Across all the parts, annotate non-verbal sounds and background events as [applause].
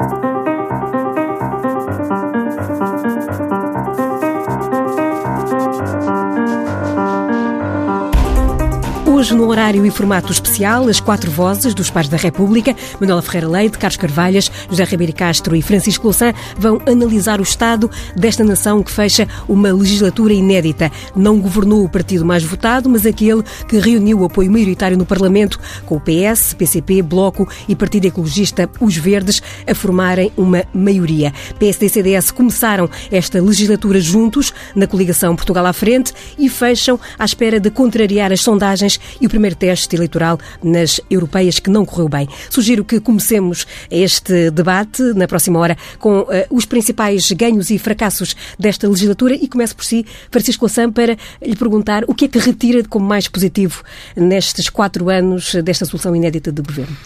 Thank you. Hoje, no horário e formato especial, as quatro vozes dos pais da República, Manuela Ferreira Leite, Carlos Carvalhas, José Ribeiro Castro e Francisco Louçã, vão analisar o estado desta nação que fecha uma legislatura inédita. Não governou o partido mais votado, mas aquele que reuniu o apoio maioritário no Parlamento, com o PS, PCP, Bloco e Partido Ecologista Os Verdes a formarem uma maioria. PSD e CDS começaram esta legislatura juntos, na coligação Portugal à Frente, e fecham à espera de contrariar as sondagens e o primeiro teste eleitoral nas europeias que não correu bem. Sugiro que comecemos este debate na próxima hora com uh, os principais ganhos e fracassos desta legislatura e começo por si, Francisco Lassan, para lhe perguntar o que é que retira como mais positivo nestes quatro anos desta solução inédita de governo.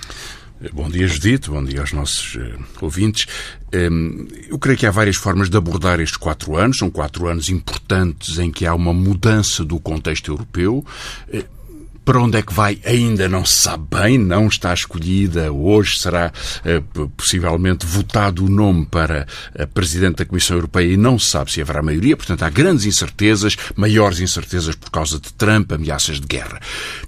Bom dia, Judito. Bom dia aos nossos uh, ouvintes. Um, eu creio que há várias formas de abordar estes quatro anos. São quatro anos importantes em que há uma mudança do contexto europeu. Uh, para onde é que vai ainda não se sabe bem, não está escolhida. Hoje será uh, possivelmente votado o nome para a Presidente da Comissão Europeia e não se sabe se haverá maioria. Portanto, há grandes incertezas, maiores incertezas por causa de Trump, ameaças de guerra.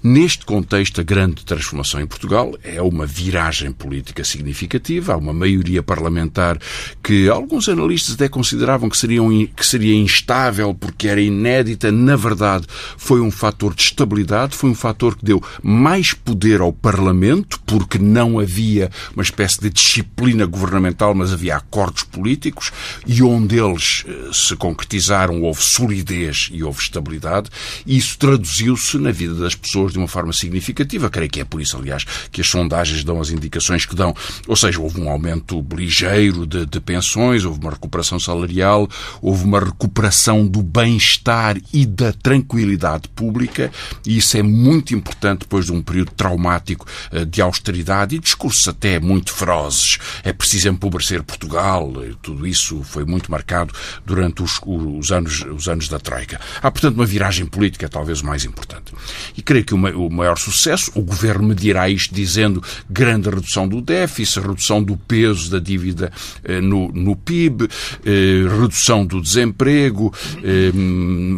Neste contexto, a grande transformação em Portugal é uma viragem política significativa. Há uma maioria parlamentar que alguns analistas até consideravam que, seriam, que seria instável porque era inédita. Na verdade, foi um fator de estabilidade, foi um fator que deu mais poder ao Parlamento, porque não havia uma espécie de disciplina governamental, mas havia acordos políticos, e onde eles eh, se concretizaram, houve solidez e houve estabilidade, e isso traduziu-se na vida das pessoas de uma forma significativa. Creio que é por isso, aliás, que as sondagens dão as indicações que dão. Ou seja, houve um aumento ligeiro de, de pensões, houve uma recuperação salarial, houve uma recuperação do bem-estar e da tranquilidade pública, e isso é muito muito importante depois de um período traumático eh, de austeridade e discursos até muito ferozes. É preciso empobrecer Portugal. Tudo isso foi muito marcado durante os, os, anos, os anos da Troika. Há, portanto, uma viragem política talvez o mais importante. E creio que o maior sucesso, o governo medirá isto dizendo grande redução do déficit, redução do peso da dívida eh, no, no PIB, eh, redução do desemprego,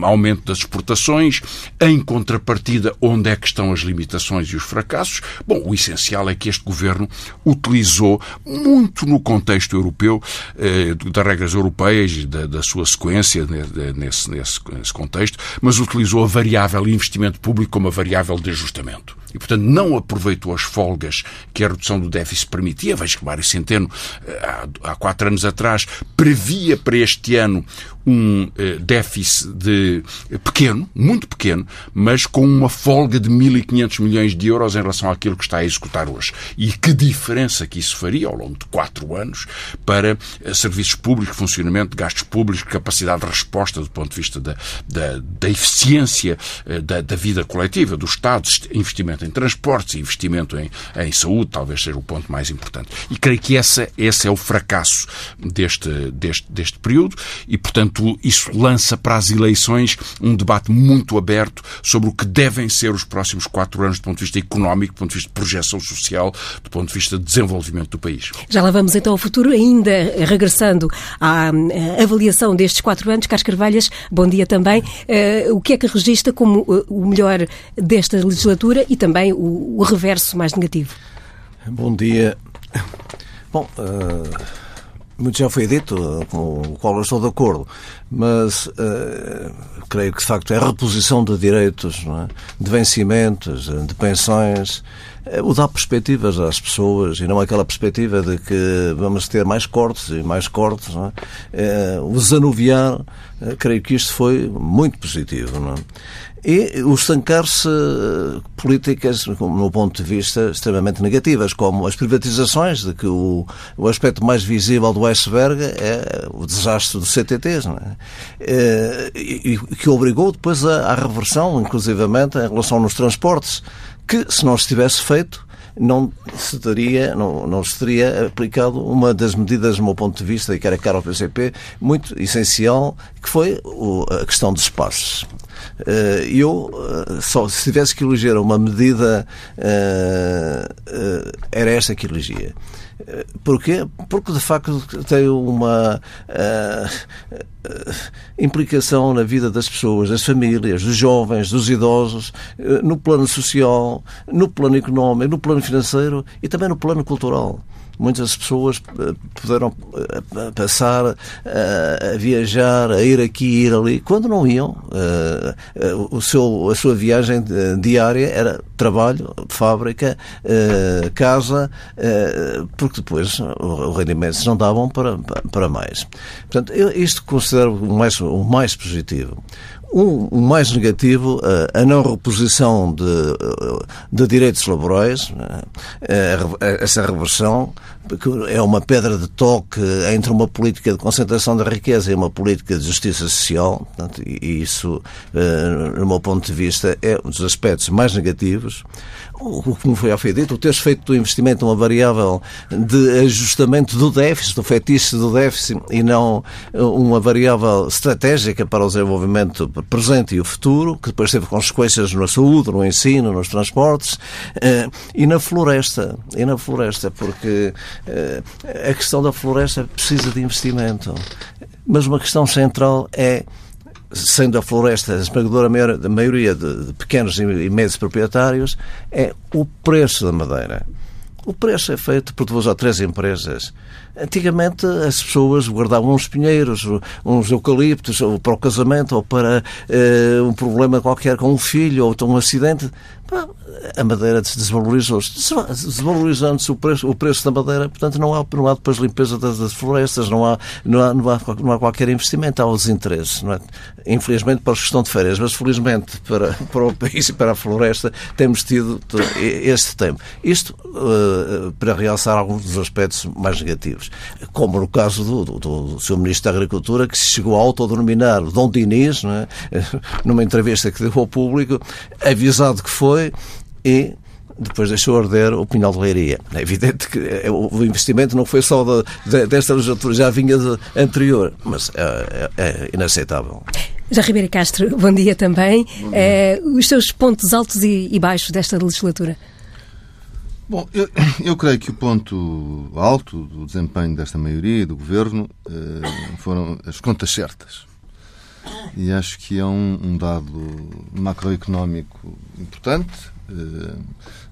aumento das exportações, em contrapartida, onde onde é que estão as limitações e os fracassos? Bom, o essencial é que este governo utilizou muito no contexto europeu, eh, das regras europeias e da, da sua sequência nesse, nesse, nesse contexto, mas utilizou a variável investimento público como a variável de ajustamento e, portanto, não aproveitou as folgas que a redução do déficit permitia. Vejo que Mário Centeno, eh, há, quatro anos atrás, previa para este ano um eh, déficit de eh, pequeno, muito pequeno, mas com uma folga de 1.500 milhões de euros em relação àquilo que está a executar hoje. E que diferença que isso faria ao longo de quatro anos para serviços públicos, funcionamento de gastos públicos, capacidade de resposta do ponto de vista da, da, da eficiência da, da vida coletiva, do Estado, investimento investimento em transportes, investimento em, em saúde, talvez seja o ponto mais importante. E creio que essa, esse é o fracasso deste, deste, deste período e, portanto, isso lança para as eleições um debate muito aberto sobre o que devem ser os próximos quatro anos do ponto de vista económico, do ponto de vista de projeção social, do ponto de vista de desenvolvimento do país. Já lá vamos então ao futuro, ainda regressando à avaliação destes quatro anos. Carlos Carvalhas, bom dia também. Uh, o que é que registra como uh, o melhor desta legislatura e também também o, o reverso mais negativo. Bom dia. Bom, uh, muito já foi dito, com o qual eu estou de acordo, mas uh, creio que de facto é a reposição de direitos, é? de vencimentos, de pensões, o dar perspectivas às pessoas e não aquela perspectiva de que vamos ter mais cortes e mais cortes. É? o desanuviar, creio que isto foi muito positivo. Não é? E estancar-se políticas, no ponto de vista, extremamente negativas, como as privatizações, de que o, o aspecto mais visível do iceberg é o desastre dos CTTs, é? Eh, e, e, que obrigou depois à, reversão, inclusivamente, em relação nos transportes, que, se não se tivesse feito, não se teria, não, não se teria aplicado uma das medidas, do meu ponto de vista, e que era cara ao PCP, muito essencial, que foi a questão dos espaços. Eu, só se tivesse que eleger uma medida, era esta que elegia. Porquê? Porque de facto tem uma uh, implicação na vida das pessoas, das famílias, dos jovens, dos idosos, uh, no plano social, no plano económico, no plano financeiro e também no plano cultural muitas pessoas eh, puderam eh, passar eh, a viajar, a ir aqui, ir ali, quando não iam. O seu, a sua viagem diária era trabalho, fábrica, casa, porque depois os rendimentos não davam para, para mais. Portanto, eu isto considero mais, o mais positivo. Um, mais negativo, a não reposição de, de direitos laborais, essa reversão, que é uma pedra de toque entre uma política de concentração da riqueza e uma política de justiça social, portanto, e isso, no meu ponto de vista, é um dos aspectos mais negativos como foi ao dito, o teres feito do investimento uma variável de ajustamento do déficit, do fetiche do déficit, e não uma variável estratégica para o desenvolvimento presente e o futuro, que depois teve consequências na saúde, no ensino, nos transportes, eh, e na floresta. E na floresta, porque eh, a questão da floresta precisa de investimento. Mas uma questão central é sendo a floresta a esmagadora maioria de pequenos e médios proprietários, é o preço da madeira. O preço é feito por duas ou três empresas. Antigamente as pessoas guardavam uns pinheiros, uns eucaliptos, ou para o casamento, ou para uh, um problema qualquer com um filho, ou um acidente a madeira desvalorizou-se. Desvalorizando-se o preço, o preço da madeira, portanto, não há, não há depois limpeza das florestas, não há, não, há, não, há, não há qualquer investimento, há os interesses. Não é? Infelizmente para a gestão de férias, mas felizmente para, [laughs] para o país e para a floresta temos tido este tempo. Isto uh, para realçar alguns dos aspectos mais negativos. Como no caso do, do, do seu Ministro da Agricultura, que se chegou a autodenominar Dom Diniz, é? [laughs] numa entrevista que deu ao público, avisado que foi e depois deixou arder o Pinhal de Leiria. É evidente que é, o investimento não foi só de, de, desta legislatura, já vinha de anterior, mas é, é, é inaceitável. Já Ribeiro Castro, bom dia também. Bom dia. É, os seus pontos altos e, e, baixos desta legislatura? Bom, eu, eu, creio que o ponto alto do desempenho desta maioria e do governo eh, foram as contas certas. E acho que é um, um dado macroeconómico importante eh,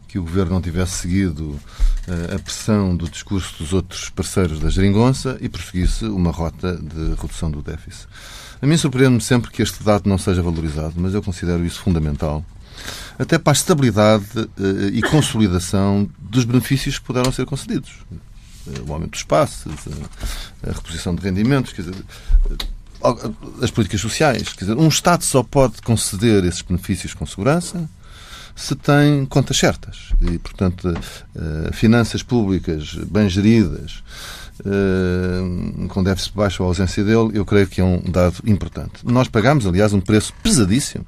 que o governo não tivesse seguido eh, a pressão do discurso dos outros parceiros da geringonça e prosseguisse uma rota de redução do déficit. A mim surpreende-me sempre que este dado não seja valorizado, mas eu considero isso fundamental até para a estabilidade eh, e consolidação dos benefícios que puderam ser concedidos. O aumento dos passos, a reposição de rendimentos, quer dizer, as políticas sociais. Quer dizer, um Estado só pode conceder esses benefícios com segurança se tem contas certas. E, portanto, uh, finanças públicas bem geridas, uh, com déficit baixo ou ausência dele, eu creio que é um dado importante. Nós pagamos, aliás, um preço pesadíssimo.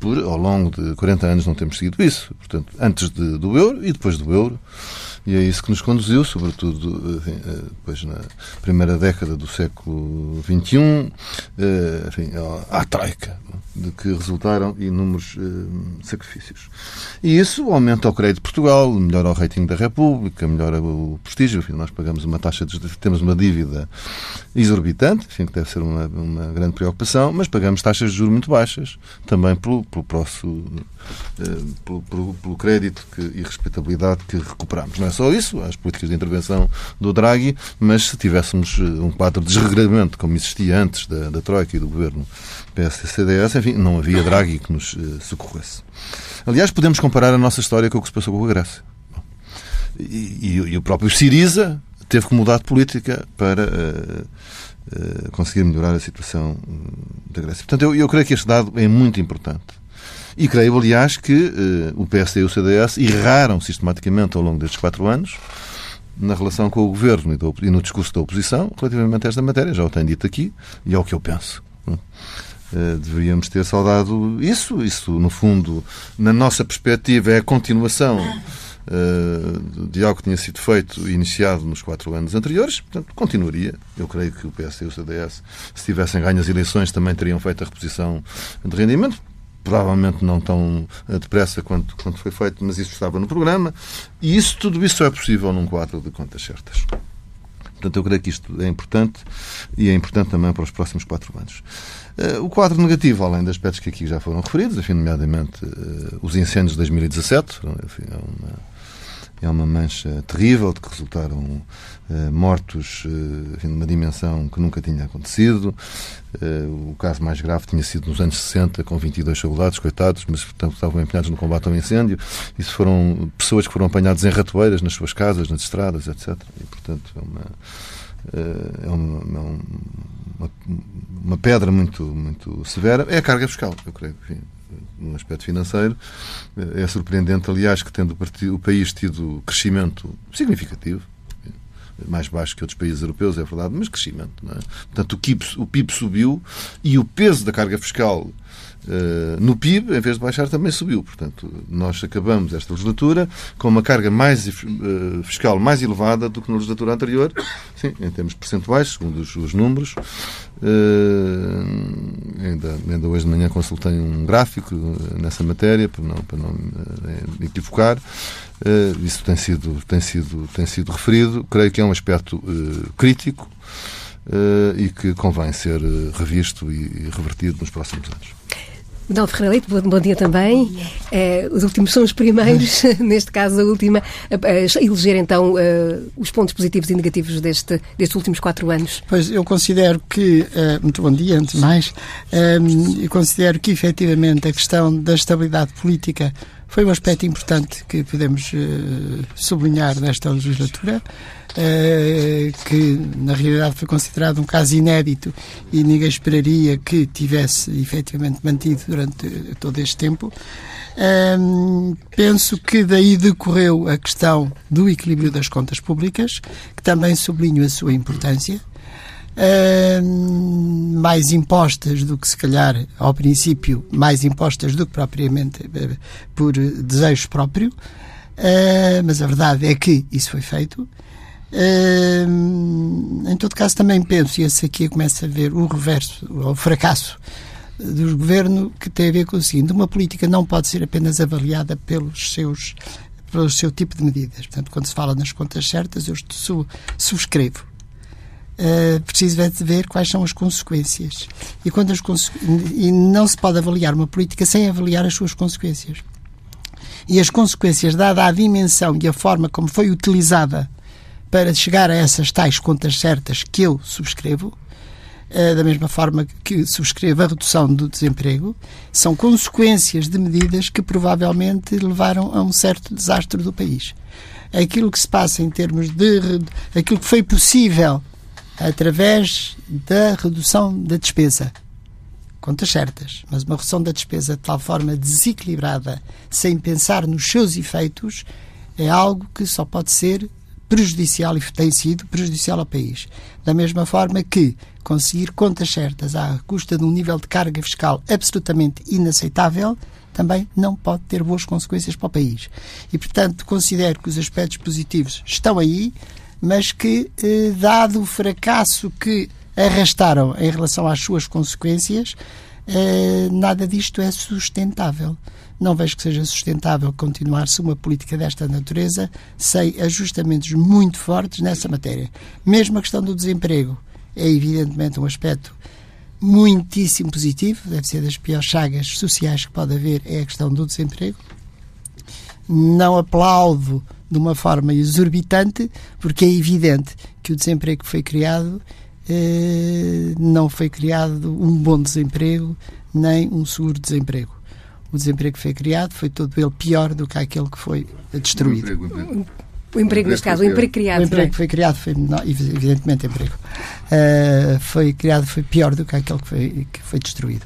Por, ao longo de 40 anos não temos seguido isso. Portanto, antes de, do euro e depois do euro. E é isso que nos conduziu, sobretudo enfim, eh, depois na primeira década do século XXI, enfim, à troika de que resultaram inúmeros uh, sacrifícios. E isso aumenta o crédito de Portugal, melhora o rating da República, melhora o prestígio. Enfim, nós pagamos uma taxa de, temos uma dívida exorbitante, enfim, que deve ser uma, uma grande preocupação, mas pagamos taxas de juros muito baixas, também pelo, pelo, prosso, uh, pelo, pelo, pelo, crédito que, e respeitabilidade que recuperamos. Não é só isso, as políticas de intervenção do Draghi, mas se tivéssemos eh, um quadro de desregramento como existia antes da, da Troika e do governo PSD-CDS, enfim, não havia Draghi que nos uh, socorresse. Aliás, podemos comparar a nossa história com o que se passou com a Grécia. E, e, e o próprio Siriza teve que mudar de política para uh, uh, conseguir melhorar a situação da Grécia. Portanto, eu, eu, creio que este dado é muito importante. E creio, aliás, que o PSD e o CDS erraram sistematicamente ao longo destes quatro anos na relação com o governo e, no discurso da oposição relativamente a esta matéria. Já o tenho dito aqui e é o que eu penso. Uh, deveríamos ter saudado isso. Isso, no fundo, na nossa perspectiva, é a continuação uh, de algo que tinha sido feito e iniciado nos quatro anos anteriores, portanto, continuaria. Eu creio que o PS e o CDS, se tivessem ganho as eleições, também teriam feito a reposição de rendimento provavelmente não tão depressa quanto, quanto foi feito, mas isso estava no programa. E isso, tudo isso é possível num quadro de contas certas. Portanto, eu creio que isto é importante e é importante também para os próximos quatro anos. Uh, o quadro negativo, além de aspectos que aqui já foram referidos, enfim, nomeadamente uh, os incêndios de 2017, enfim, é uma, é uma mancha terrível de que resultaram uh, mortos numa dimensão que nunca tinha acontecido. O caso mais grave tinha sido nos anos 60, com 22 soldados, coitados, mas portanto, estavam empenhados no combate ao incêndio. Isso foram pessoas que foram apanhadas em ratoeiras nas suas casas, nas estradas, etc. E, portanto, é uma, é uma, é uma, uma pedra muito, muito severa. É a carga fiscal, eu creio. Enfim, no aspecto financeiro. É surpreendente, aliás, que tendo o país tido crescimento significativo, mais baixo que outros países europeus, é verdade, mas crescimento. É? Portanto, o PIB, o PIB subiu e o peso da carga fiscal no PIB, em vez de baixar, também subiu. Portanto, nós acabamos esta legislatura com uma carga mais, uh, fiscal mais elevada do que na legislatura anterior, sim, em termos percentuais, segundo os, os números. Uh, ainda, ainda hoje de manhã consultei um gráfico nessa matéria, para não, para não me equivocar. isso tem sido, tem, sido, tem sido referido. Creio que é um aspecto crítico. E que convém ser revisto e revertido nos próximos anos. Manuel Ferreira Leite, bom, bom dia também. É, os últimos são os primeiros, [laughs] [laughs] neste caso a última, a, a eleger então uh, os pontos positivos e negativos deste, destes últimos quatro anos. Pois eu considero que, muito bom dia, antes de mais, uh, eu considero que efetivamente a questão da estabilidade política foi um aspecto importante que podemos sublinhar nesta legislatura. Eh, que na realidade foi considerado um caso inédito e ninguém esperaria que tivesse efetivamente mantido durante todo este tempo. Um, penso que daí decorreu a questão do equilíbrio das contas públicas, que também sublinho a sua importância. Um, mais impostas do que se calhar ao princípio, mais impostas do que propriamente uh, por desejo próprio, uh, mas a verdade é que isso foi feito em todo caso, também penso, e esse aqui começa a ver o reverso, o fracasso do governo, que tem a ver com o seguinte: uma política não pode ser apenas avaliada pelos seus pelo seu tipo de medidas. Portanto, quando se fala nas contas certas, eu subscrevo. Uh, preciso é de ver quais são as consequências. E, quando as e não se pode avaliar uma política sem avaliar as suas consequências. E as consequências, dada a dimensão e a forma como foi utilizada para chegar a essas tais contas certas que eu subscrevo, eh, da mesma forma que subscrevo a redução do desemprego, são consequências de medidas que provavelmente levaram a um certo desastre do país. Aquilo que se passa em termos de. aquilo que foi possível através da redução da despesa. Contas certas, mas uma redução da despesa de tal forma desequilibrada, sem pensar nos seus efeitos, é algo que só pode ser prejudicial e tem sido prejudicial ao país. Da mesma forma que conseguir contas certas à custa de um nível de carga fiscal absolutamente inaceitável também não pode ter boas consequências para o país. E, portanto, considero que os aspectos positivos estão aí, mas que, eh, dado o fracasso que arrastaram em relação às suas consequências, eh, nada disto é sustentável. Não vejo que seja sustentável continuar-se uma política desta natureza sem ajustamentos muito fortes nessa matéria. Mesmo a questão do desemprego é evidentemente um aspecto muitíssimo positivo, deve ser das piores chagas sociais que pode haver, é a questão do desemprego. Não aplaudo de uma forma exorbitante, porque é evidente que o desemprego que foi criado eh, não foi criado um bom desemprego nem um seguro desemprego o desemprego que foi criado foi todo ele pior do que aquele que foi destruído. O emprego, o neste caso, o emprego criado. O emprego que foi criado foi, não, evidentemente, emprego. Uh, foi criado foi pior do que aquele que foi, que foi destruído.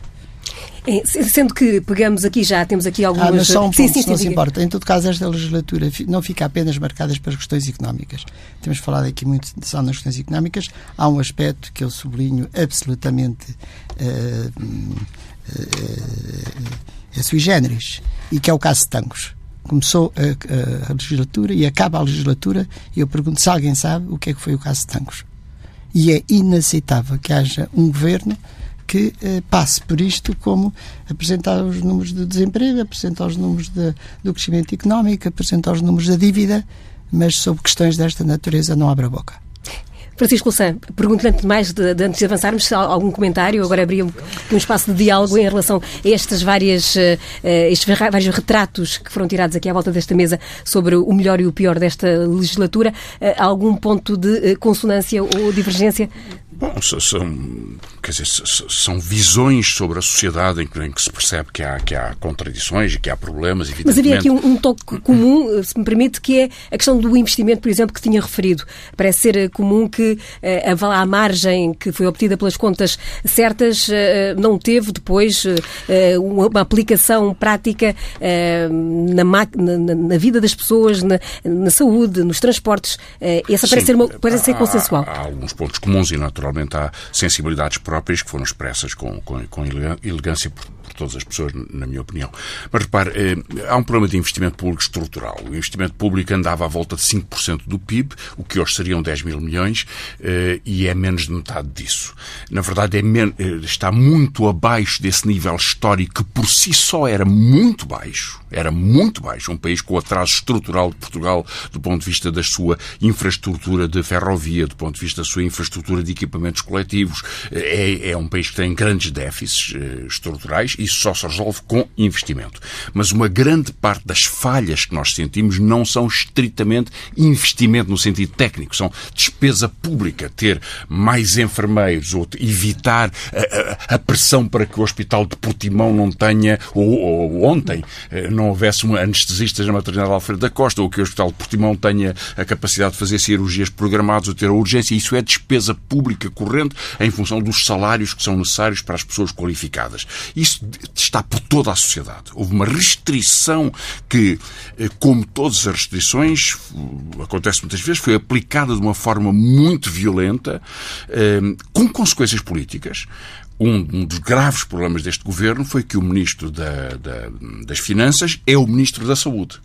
É, sendo que pegamos aqui já, temos aqui algumas... Ah, mas só um ponto, sim, sim, sim, não se importa. Em todo caso, esta legislatura não fica apenas marcada pelas questões económicas. Temos falado aqui muito só nas questões económicas. Há um aspecto que eu sublinho absolutamente... Uh, uh, é sui generis, e que é o caso de Tancos. começou a, a, legislatura e acaba a legislatura e eu pergunto se alguém sabe o que é que foi o caso de Tancos. E é inaceitável que haja um governo que eh, passe por isto como apresentar os números do desemprego, apresentar os números de, do crescimento económico, apresentar os números da dívida, mas sobre questões desta natureza não abre a boca. Francisco Louçã, pergunto-lhe antes de mais, de, de, antes de avançarmos, se há algum comentário, agora abria um, um, espaço de diálogo em relação a estas várias, uh, estes vários retratos que foram tirados aqui à volta desta mesa sobre o melhor e o pior desta legislatura. Uh, algum ponto de consonância ou divergência Bom, são, quer dizer, são visões sobre a sociedade em que, em que, se percebe que há, que há contradições e que há problemas, Mas havia aqui um, um, toque comum, se me permite, que é a questão do investimento, por exemplo, que tinha referido. Parece ser eh, comum que eh, a, margem que foi obtida pelas contas certas eh, não teve depois uma aplicação prática na, na, na, vida das pessoas, na, na, saúde, nos transportes. essa parece ser, uma, parece ser consensual. Há, há alguns pontos comuns e naturalmente naturalmente há sensibilidades próprias que foram expressas com, com, com elegância todas as pessoas, na minha opinião. Mas repare, eh, há um problema de investimento público estrutural. O investimento público andava à volta de 5% do PIB, o que hoje seriam 10 mil milhões, eh, e é menos de metade disso. Na verdade, é eh, está muito abaixo desse nível histórico que por si só era muito baixo era muito baixo. Um país com atraso estrutural de Portugal do ponto de vista da sua infraestrutura de ferrovia, do ponto de vista da sua infraestrutura de equipamentos coletivos. É, é um país que tem grandes déficits estruturais isso só se resolve com investimento. Mas uma grande parte das falhas que nós sentimos não são estritamente investimento no sentido técnico, são despesa pública, ter mais enfermeiros ou evitar a, a, a pressão para que o Hospital de Portimão não tenha, ou, ou ontem, não eh, não houvesse anestesistas na maternidade Alfredo da Costa ou que o Hospital de Portimão tenha a capacidade de fazer cirurgias programadas ou ter a urgência. Isso é despesa pública corrente em função dos salários que são necessários para as pessoas qualificadas. Isso está por toda a sociedade. Houve uma restrição que, eh, como todas as restrições, acontece muitas vezes, foi aplicada de uma forma muito violenta, eh, com consequências políticas um, dos graves problemas deste governo foi que o Ministro da, da, das Finanças é o Ministro da Saúde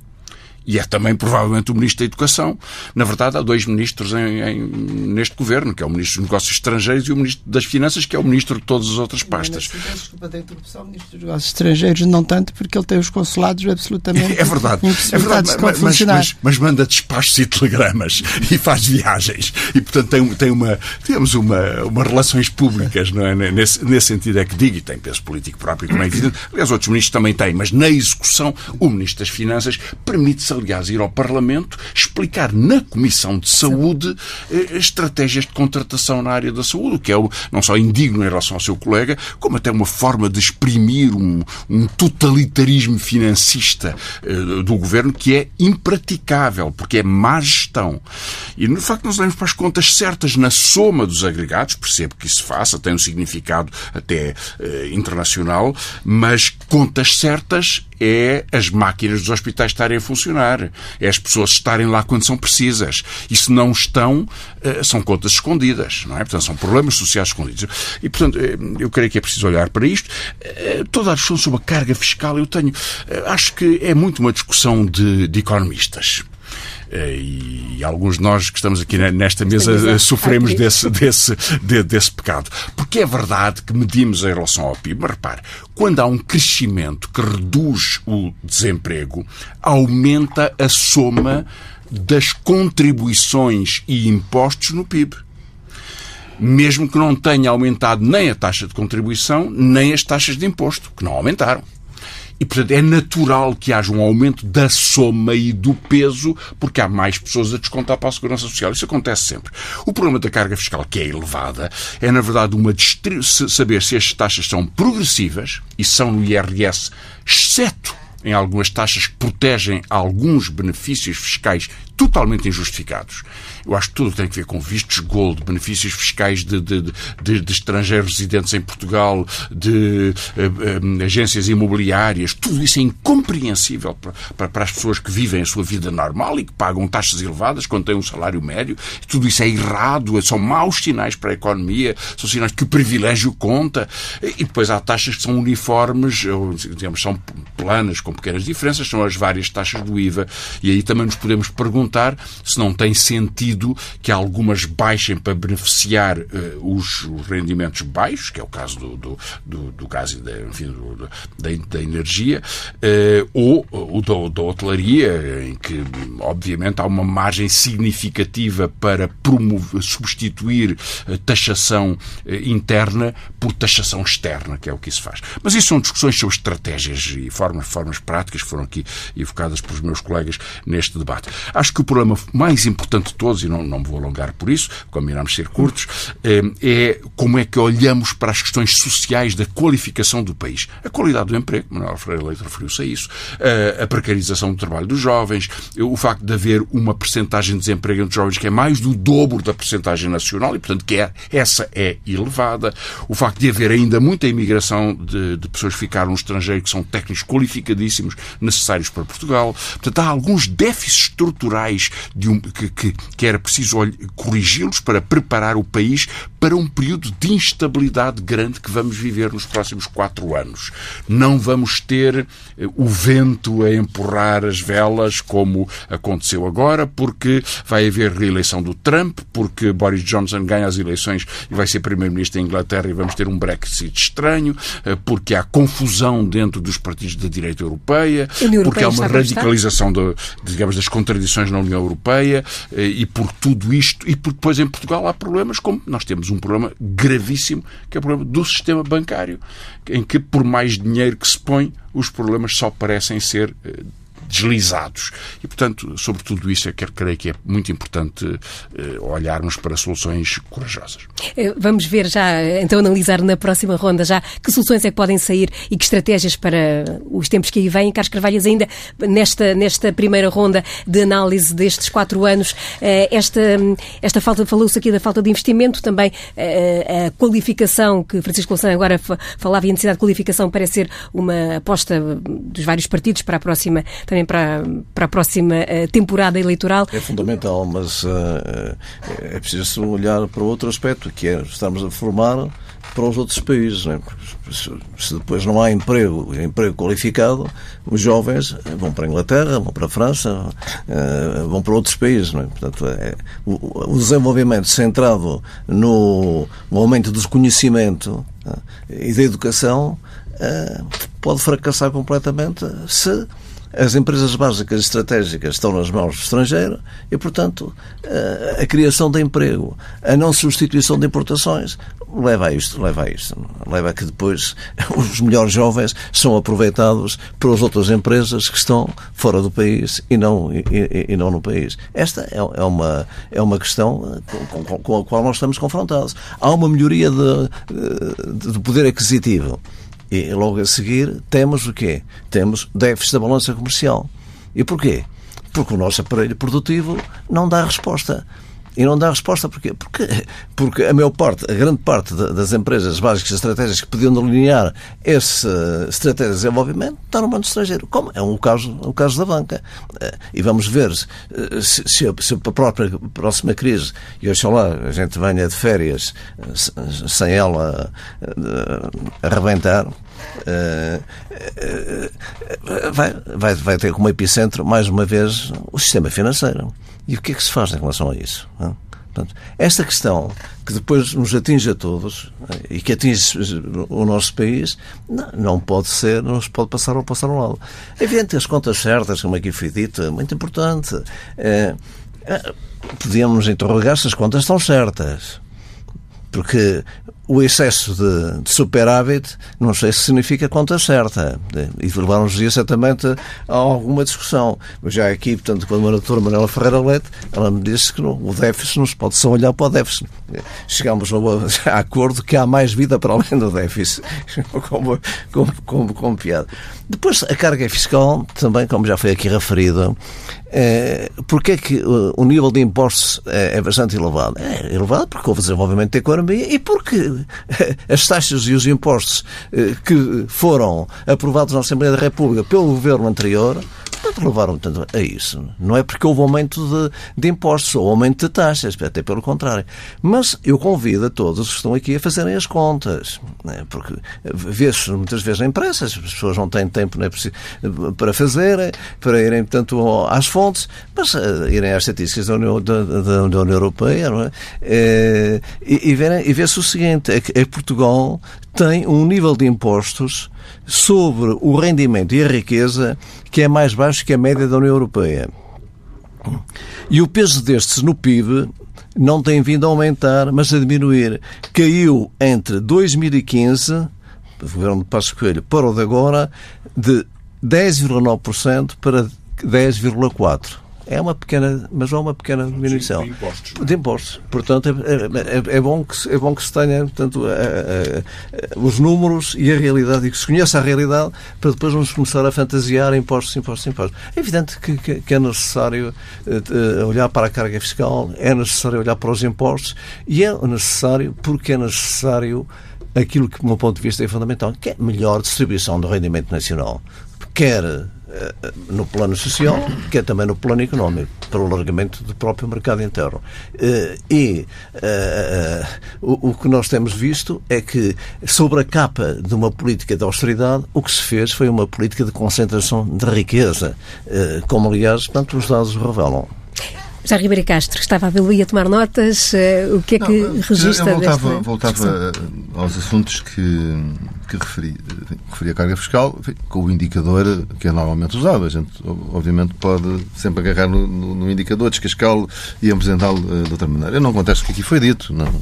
e é também provavelmente o Ministro da Educação. Na verdade, há dois ministros em, em, neste governo, que é o Ministro dos Negócios Estrangeiros e o Ministro das Finanças, que é o Ministro de todas as outras pastas. Mas, desculpa da interrupção, o Ministro dos Negócios Estrangeiros não tanto, porque ele tem os consulados absolutamente [laughs] É verdade, é verdade mas, mas, mas, mas, manda despachos e telegramas [laughs] e faz viagens. E, portanto, tem, tem uma, temos uma, uma relações públicas, não é? Nesse, nesse sentido é que digo, e tem peso político próprio, como é evidente. Aliás, outros ministros também têm, mas na execução, o Ministro das Finanças permite-se aliás, ir ao Parlamento explicar na Comissão de Saúde eh, estratégias de contratação na área da saúde, o que é não só indigno em relação ao seu colega, como até uma forma de exprimir um, um totalitarismo financista eh, do governo que é impraticável, porque é má gestão. E, no facto, nós olhamos para as contas certas na soma dos agregados, percebo que isso faça, tem um significado até eh, internacional, mas contas certas é as máquinas dos hospitais estarem a funcionar, é as pessoas estarem lá quando são precisas. E se não estão, eh, são contas escondidas, não é? Portanto, são problemas sociais escondidos. E, portanto, eh, eu creio que é preciso olhar para isto. Eh, toda a discussão sobre a carga fiscal, eu tenho. Acho que é muito uma discussão de, de economistas. Eh, e alguns de nós que estamos aqui nesta mesa eh, sofremos desse, desse, desse pecado. Porque é verdade que medimos em relação ao PIB, mas repare, quando há um crescimento que reduz o desemprego, aumenta a soma das contribuições e impostos no PIB mesmo que não tenha aumentado nem a taxa de contribuição, nem as taxas de imposto, que não aumentaram. E, portanto, é natural que haja um aumento da soma e do peso, porque há mais pessoas a descontar para a Segurança Social. Isso acontece sempre. O problema da carga fiscal, que é elevada, é, na verdade, uma saber se as taxas são progressivas, e são no IRS, exceto em algumas taxas que protegem alguns benefícios fiscais totalmente injustificados. Eu acho que tudo tem que ver com vistos gold, benefícios fiscais de, de, de, de estrangeiros residentes em Portugal, de uh, uh, agências imobiliárias. Tudo isso é incompreensível para, para, para, as pessoas que vivem a sua vida normal e que pagam taxas elevadas quando têm um salário médio. Tudo isso é errado, são maus sinais para a economia, são sinais que o privilégio conta. E depois há taxas que são uniformes, ou, digamos, são planas, com pequenas diferenças, são as várias taxas do IVA. E aí também nos podemos perguntar se não tem sentido que algumas baixem para beneficiar uh, os, os, rendimentos baixos, que é o caso do, do, do, do gás e da, enfim, do, da, da, energia, uh, ou o da, da hotelaria, em que, obviamente, há uma margem significativa para promover, substituir a taxação eh, interna por taxação externa, que é o que isso faz. Mas isso são discussões sobre estratégias e formas, formas práticas que foram aqui evocadas pelos meus colegas neste debate. Acho que o problema mais importante de todos, e não, não me vou alongar por isso, combinamos ser curtos, eh, é como é que olhamos para as questões sociais da qualificação do país. A qualidade do emprego, Manuel Freire Leite referiu-se a isso, a precarização do trabalho dos jovens, o facto de haver uma percentagem de desemprego entre jovens que é mais do dobro da percentagem nacional e, portanto, que é, essa é elevada, o facto de haver ainda muita imigração de, de pessoas que ficaram no estrangeiro que são técnicos qualificadíssimos necessários para Portugal. Portanto, há alguns déficits estruturais de um, que, que, que era preciso corrigi-los para preparar o país para um período de instabilidade grande que vamos viver nos próximos quatro anos. Não vamos ter eh, o vento a empurrar as velas como aconteceu agora, porque vai haver reeleição do Trump, porque Boris Johnson ganha as eleições e vai ser primeiro-ministro da Inglaterra e vamos ter um Brexit estranho, eh, porque há confusão dentro dos partidos da direita europeia, porque há uma radicalização de, digamos, das contradições na União Europeia eh, e por tudo isto, e porque depois em Portugal há problemas como nós temos um problema gravíssimo, que é o problema do sistema bancário, em que por mais dinheiro que se põe, os problemas só parecem ser eh, deslizados. E, portanto, sobre tudo isso, eu quero, creio que é muito importante uh, olharmos para soluções corajosas. Eh, vamos ver já, então, analisar na próxima ronda já que soluções é que podem sair e que estratégias para os tempos que aí vêm. Carlos Carvalhas, ainda nesta, nesta primeira ronda de análise destes quatro anos, uh, esta, esta falta, falou-se aqui da falta de investimento, também a qualificação, que Francisco Louçã agora falava, e a necessidade de qualificação parece ser uma aposta dos vários partidos para a próxima também também para, para a próxima eh, temporada eleitoral. É fundamental, mas uh, é preciso olhar para outro aspecto, que é estamos a formar para os outros países. É? Se depois não há emprego, emprego qualificado, os jovens vão para a Inglaterra, vão para a França, vão para outros países. É? Portanto, é, o, desenvolvimento centrado no, no aumento do conhecimento e da educação pode fracassar completamente se as empresas básicas estratégicas estão nas mãos do estrangeiro e, portanto, a criação de emprego, a não substituição de importações, leva a isto, leva a isto. Leva a que depois [laughs] os melhores jovens são aproveitados pelas outras empresas que estão fora do país e não, e, e não no país. Esta é, é, uma, é uma questão com, com, com a qual nós estamos confrontados. Há uma melhoria de, de, de poder aquisitivo e logo a seguir temos o quê? Temos déficit da balança comercial. E porquê? Porque o nosso aparelho produtivo não dá resposta. E não dá resposta porquê? Porque, porque a maior parte, a grande parte das empresas básicas estratégicas que podiam delinear essa estratégia de desenvolvimento está no mundo estrangeiro. Como é o caso, o caso da banca. Eh, e vamos ver se, a, se a própria próxima crise, e oxalá a gente venha de férias sem ela eh, arrebentar, eh, vai, vai, vai ter como epicentro, mais uma vez, o sistema financeiro. E o que é que se faz em relação a isso? Portanto, esta questão que depois nos atinge a todos eh, e que atinge o nosso país, não, não pode ser, não se pode passar ou passar ao lado. É evidente as contas certas, como aqui foi dito, é muito importante. É, é, podíamos interrogar se as contas estão certas. Porque o excesso de, de, superávit não sei se significa conta certa. E levaram-nos exatamente a alguma discussão. Mas já aqui, portanto, quando a doutora Manuela Ferreira Leite, ela me disse que não, o déficit não se pode só olhar para o déficit. Chegámos a, a [laughs] acordo que há mais vida para além do déficit. [laughs] como, como, como, como piada. Depois, a carga fiscal, também, como já foi aqui referido, é, porque é que o nível de impostos é, é, bastante elevado? É elevado porque houve desenvolvimento da economia e porque as taxas e os impostos que foram aprovados na Assembleia da República pelo governo anterior levaram tanto a isso. Não é porque houve aumento de, de impostos ou aumento de taxas, até pelo contrário. Mas eu convido a todos que estão aqui a fazerem as contas, né? porque vê-se muitas vezes na imprensa, as pessoas não têm tempo né, para fazer, para irem, portanto, às fontes, mas uh, irem às estatísticas da União, da, da, da União Europeia é? uh, e, e, e vê-se o seguinte: é que Portugal tem um nível de impostos sobre o rendimento e a riqueza que é mais baixo que a média da União Europeia. E o peso destes no PIB não tem vindo a aumentar, mas a diminuir. Caiu entre 2015, o governo de Coelho, para o de agora, de 10,9% para 10,4%. É uma pequena, mas é uma pequena diminuição. de impostos. De impostos. Portanto, é, é, é, é, bom, que, é bom que se tenha portanto, os números e a realidade, e que se conheça a realidade, para depois vamos começar a fantasiar impostos, impostos, impostos. É evidente que, que, que é necessário uh, olhar para a carga fiscal, é necessário olhar para os impostos, e é necessário porque é necessário aquilo que, do meu ponto de vista, é fundamental, que é melhor distribuição do rendimento nacional. Quer eh, no plano social, que é também no plano económico, para o alargamento do próprio mercado interno. Eh, e uh, o, que nós temos visto é que, sobre a capa de uma política de austeridade, o que se fez foi uma política de concentração de riqueza, como, aliás, tanto os dados revelam. Já Ribeiro Castro, estava a vê-lo e a tomar notas. Uh, o que é que não, registra eu voltava, desta... voltava aos assuntos que, que referi. Referi a carga fiscal com o indicador que é normalmente usado. A gente, obviamente, pode sempre agarrar no, no, no indicador, descascá-lo e apresentá-lo uh, de outra maneira. Eu não contesto o que aqui foi dito, não,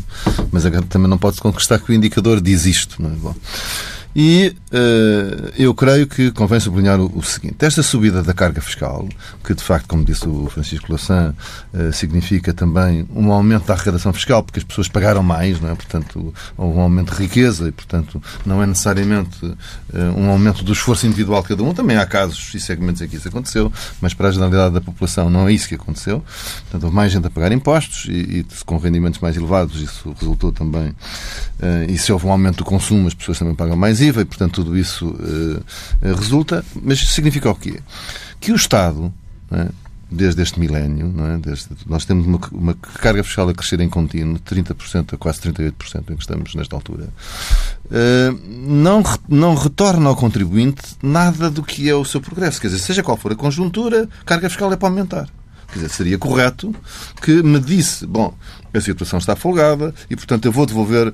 mas também não pode-se conquistar que o indicador diz isto. Não é? Bom, e uh, eu creio que convém sublinhar o, o, seguinte: esta subida da carga fiscal, que de facto, como disse o Francisco Lassan, uh, significa também um aumento da arrecadação fiscal, porque as pessoas pagaram mais, não é? portanto, houve um aumento de riqueza e, portanto, não é necessariamente uh, um aumento do esforço individual de cada um. Também há casos e segmentos em que isso aconteceu, mas para a generalidade da população não é isso que aconteceu. Portanto, houve mais gente a pagar impostos e, e com rendimentos mais elevados, isso resultou também. e se houve um aumento do consumo, as pessoas também pagam mais e, portanto, tudo isso uh, resulta. Mas significa o quê? Que o Estado, é, desde este milénio, é? desde, nós temos uma, uma, carga fiscal a crescer em contínuo, de 30% a quase 38% em que estamos nesta altura, uh, não, não retorna ao contribuinte nada do que é o seu progresso. Quer dizer, seja qual for a conjuntura, a carga fiscal é para aumentar. Quer dizer, seria correto que me disse, bom, a situação está folgada e, portanto, eu vou devolver uh,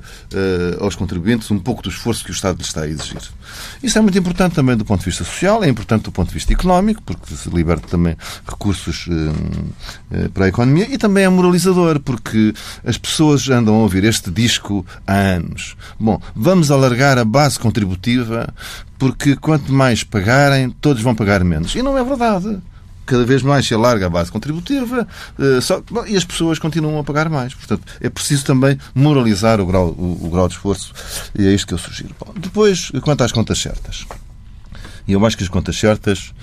aos contribuintes um pouco do esforço que o Estado lhes está a exigir. Isso é muito importante também do ponto de vista social, é importante do ponto de vista económico, porque se liberta também recursos uh, uh, para a economia e também é moralizador, porque as pessoas andam a ouvir este disco há anos. Bom, vamos alargar a base contributiva porque quanto mais pagarem, todos vão pagar menos. E não é verdade cada vez mais se alarga a base contributiva eh, só, e as pessoas continuam a pagar mais. Portanto, é preciso também moralizar o grau, o, o grau de esforço e é isto que eu sugiro. Bom, depois, quanto às contas certas. E eu acho que as contas certas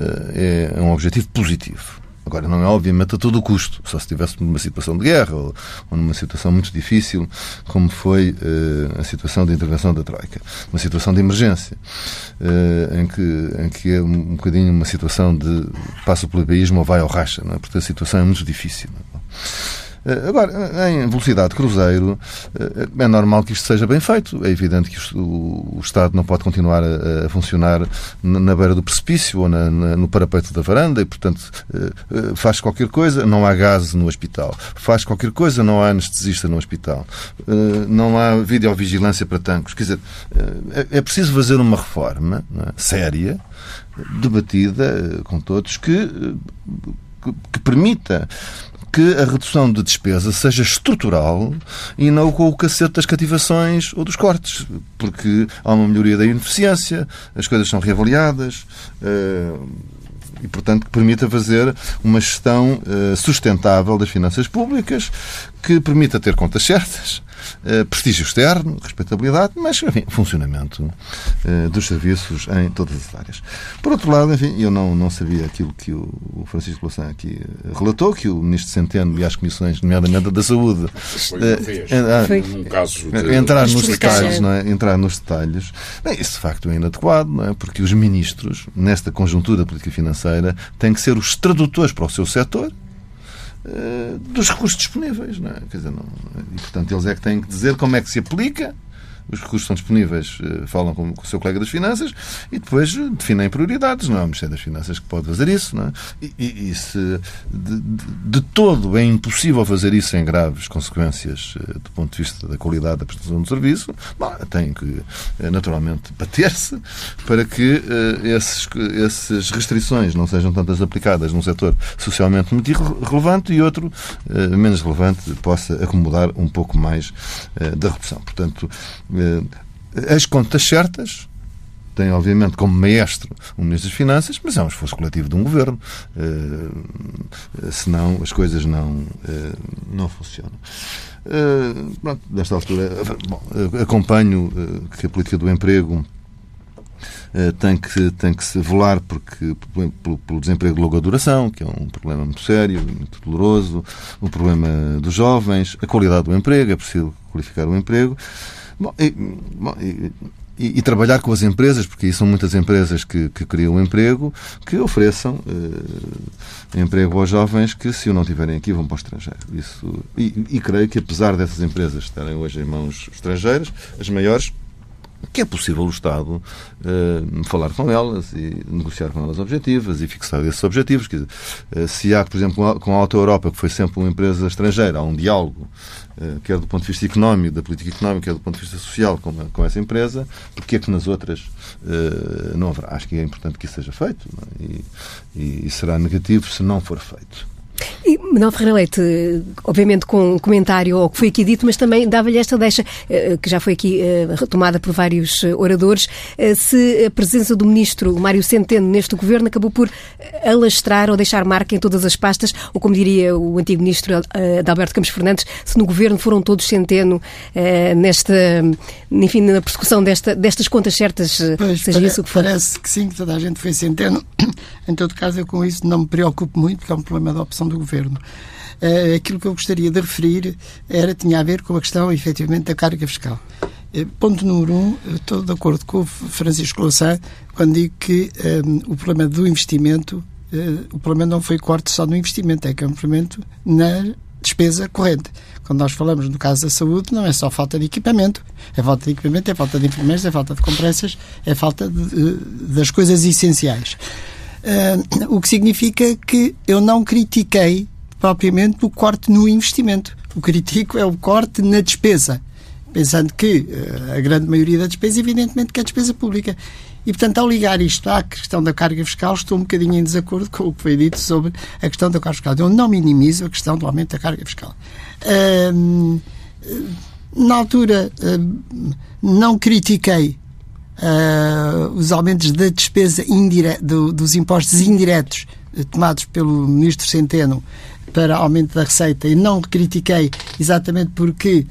uh, é um objetivo positivo. Agora, não é obviamente a todo o custo, só se estivesse numa situação de guerra ou, ou, numa situação muito difícil, como foi uh, a situação de intervenção da Troika. Uma situação de emergência, uh, em, que, em que é um, um bocadinho uma situação de passa pelo egoísmo ou vai ao racha, não é? porque a situação é muito difícil. Não é? Eh, agora, em velocidade de cruzeiro, eh, é normal que isto seja bem feito. É evidente que o Estado não pode continuar a, funcionar na beira do precipício ou na, na, no parapeito da varanda e, portanto, eh, faz qualquer coisa, não há gás no hospital. Faz qualquer coisa, não há anestesista no hospital. Não há videovigilância para tanques. Quer dizer, é, é preciso fazer uma reforma é? séria, debatida com todos, que, que, que permita que a redução de despesa seja estrutural e não com o cacete das cativações ou dos cortes, porque há uma melhoria da ineficiência, as coisas são reavaliadas. Uh, e, portanto, que permita fazer uma gestão uh, sustentável das finanças públicas, que permita ter contas certas, prestígio externo, respeitabilidade, mas, enfim, funcionamento uh, dos serviços em todas as áreas. Por outro lado, enfim, eu não, não sabia aquilo que o Francisco Louçã aqui relatou, que o Ministro Centeno e as comissões, nomeadamente da Saúde, Foi de... entrar nos detalhes, não é? Entrar nos detalhes. Bem, isso de facto é inadequado, não é? Porque os ministros, nesta conjuntura política financeira, têm que ser os tradutores para o seu setor dos recursos disponíveis. Não é? Quer dizer, não, e, portanto, eles é que têm que dizer como é que se aplica os recursos são disponíveis, eh, falam com, o seu colega das Finanças e depois eh, definem prioridades. Não é o Ministério das Finanças que pode fazer isso. Não é? e, e, e se de, de, de, todo é impossível fazer isso sem graves consequências eh, do ponto de vista da qualidade da prestação do serviço, bom, tem que naturalmente bater-se para que esses, essas restrições não sejam tantas aplicadas num setor socialmente muito relevante e outro menos relevante possa acomodar um pouco mais da redução. Portanto, as contas certas tem, obviamente, como maestro o Ministro das Finanças, mas é um esforço coletivo de um governo. Uh, senão as coisas não, não funcionam. Pronto, nesta altura, bom, acompanho que a política do emprego tem que, tem que se velar porque, pelo, pelo, desemprego de longa duração, que é um problema muito sério, muito doloroso, o problema dos jovens, a qualidade do emprego, é preciso qualificar o emprego. Bom, e, bom, e, e, e, trabalhar com as empresas, porque aí são muitas empresas que, que criam emprego, que ofereçam eh, emprego aos jovens que, se o não tiverem aqui, vão para o estrangeiro. Isso, e, e creio que, apesar dessas empresas estarem hoje em mãos estrangeiras, as maiores, que é possível o Estado uh, falar com elas e negociar com elas objetivos e fixar esses objetivos. Dizer, uh, se há, por exemplo, com a Auto Europa, que foi sempre uma empresa estrangeira, há um diálogo, uh, quer do ponto de vista económico, da política económica, quer do ponto de vista social com, com essa empresa, porque é que nas outras não haverá? Acho que é importante que isso seja feito é? e, e será negativo se não for feito. E Manuel Ferreira Leite, obviamente com um comentário ao que foi aqui dito, mas também dava-lhe esta deixa, eh, que já foi aqui eh, retomada por vários eh, oradores, se a presença do ministro Mário Centeno neste governo acabou por alastrar ou deixar marca em todas as pastas, ou como diria o antigo ministro Adalberto Campos Fernandes, se no governo foram todos Centeno nesta, enfim, na persecução desta, destas contas certas, pois, seja pare, isso que for. Parece que sim, que toda a gente foi Centeno. [clears throat] Em todo caso, eu com isso não me preocupo muito, porque é um problema da opção do governo. Uh, aquilo que eu gostaria de referir era, tinha a ver com a questão, efetivamente, da carga fiscal. Uh, ponto número um, estou de acordo com o Francisco Louçã quando digo que um, eh, o problema do investimento, uh, o problema não foi corte só no investimento, é que é um investimento na despesa corrente. Quando nós falamos no caso da saúde, não é só falta de equipamento, é falta de equipamento, é falta de enfermeiros, é falta de compressas, é falta de, das coisas essenciais. Uh, o que significa que eu não critiquei propriamente o corte no investimento. O critico é o corte na despesa, pensando que uh, a grande maioria da despesa, evidentemente, que é despesa pública. E, portanto, ao ligar isto à questão da carga fiscal, estou um bocadinho em desacordo com o que foi dito sobre a questão da carga fiscal. Eu não minimizo a questão do aumento da carga fiscal. Uh, na altura, não critiquei uh, os aumentos da despesa indireta, do, dos impostos indiretos uh, tomados pelo ministro Centeno para aumento da receita e não critiquei exatamente porque,